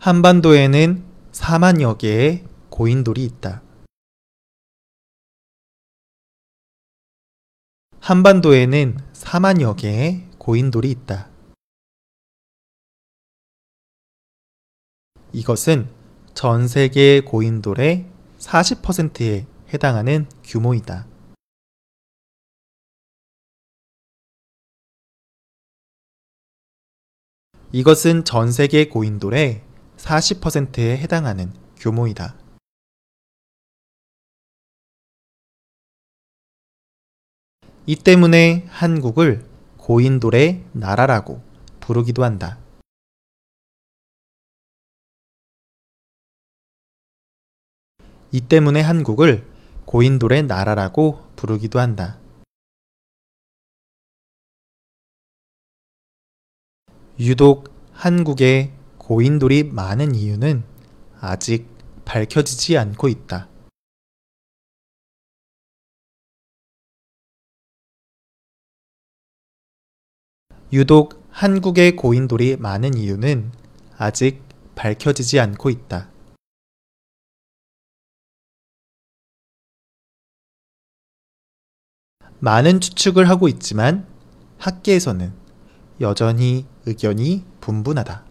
한반도에는 4만여 개의 고인돌이 있다. 한반도에는 4만여 개의 고인돌이 있다. 이것은 전 세계 고인돌의 40%에 해당하는 규모이다. 이것은 전 세계 고인돌의 40%에 해당하는 규모이다. 이 때문에 한국을 고인돌의 나라라고 부르기도 한다. 이 때문에 한국을 고인돌의 나라라고 부르기도 한다. 유독 한국에 고인돌이 많은 이유는 아직 밝혀지지 않고 있다. 유독 한국에 고인돌이 많은 이유는 아직 밝혀지지 않고 있다. 많은 추측을 하고 있지만 학계에서는 여전히 의견이 분분하다.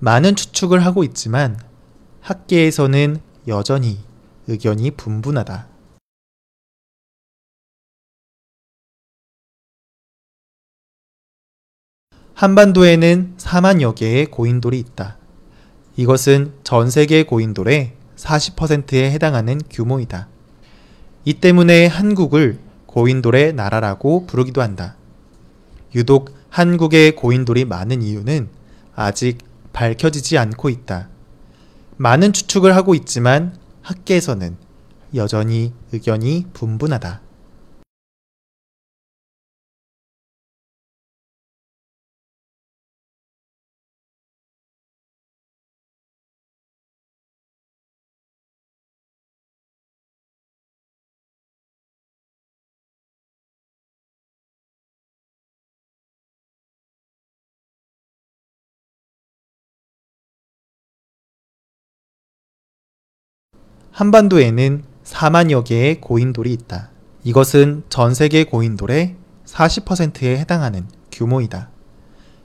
많은 추측을 하고 있지만 학계에서는 여전히 의견이 분분하다. 한반도에는 4만여 개의 고인돌이 있다. 이것은 전 세계 고인돌의 40%에 해당하는 규모이다. 이 때문에 한국을 고인돌의 나라라고 부르기도 한다. 유독 한국에 고인돌이 많은 이유는 아직 밝혀지지 않고 있다. 많은 추측을 하고 있지만 학계에서는 여전히 의견이 분분하다. 한반도에는 4만여 개의 고인돌이 있다. 이것은 전 세계 고인돌의 40%에 해당하는 규모이다.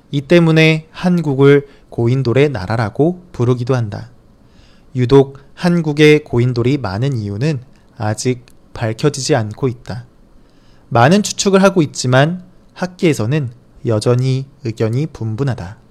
이 때문에 한국을 고인돌의 나라라고 부르기도 한다. 유독 한국에 고인돌이 많은 이유는 아직 밝혀지지 않고 있다. 많은 추측을 하고 있지만 학계에서는 여전히 의견이 분분하다.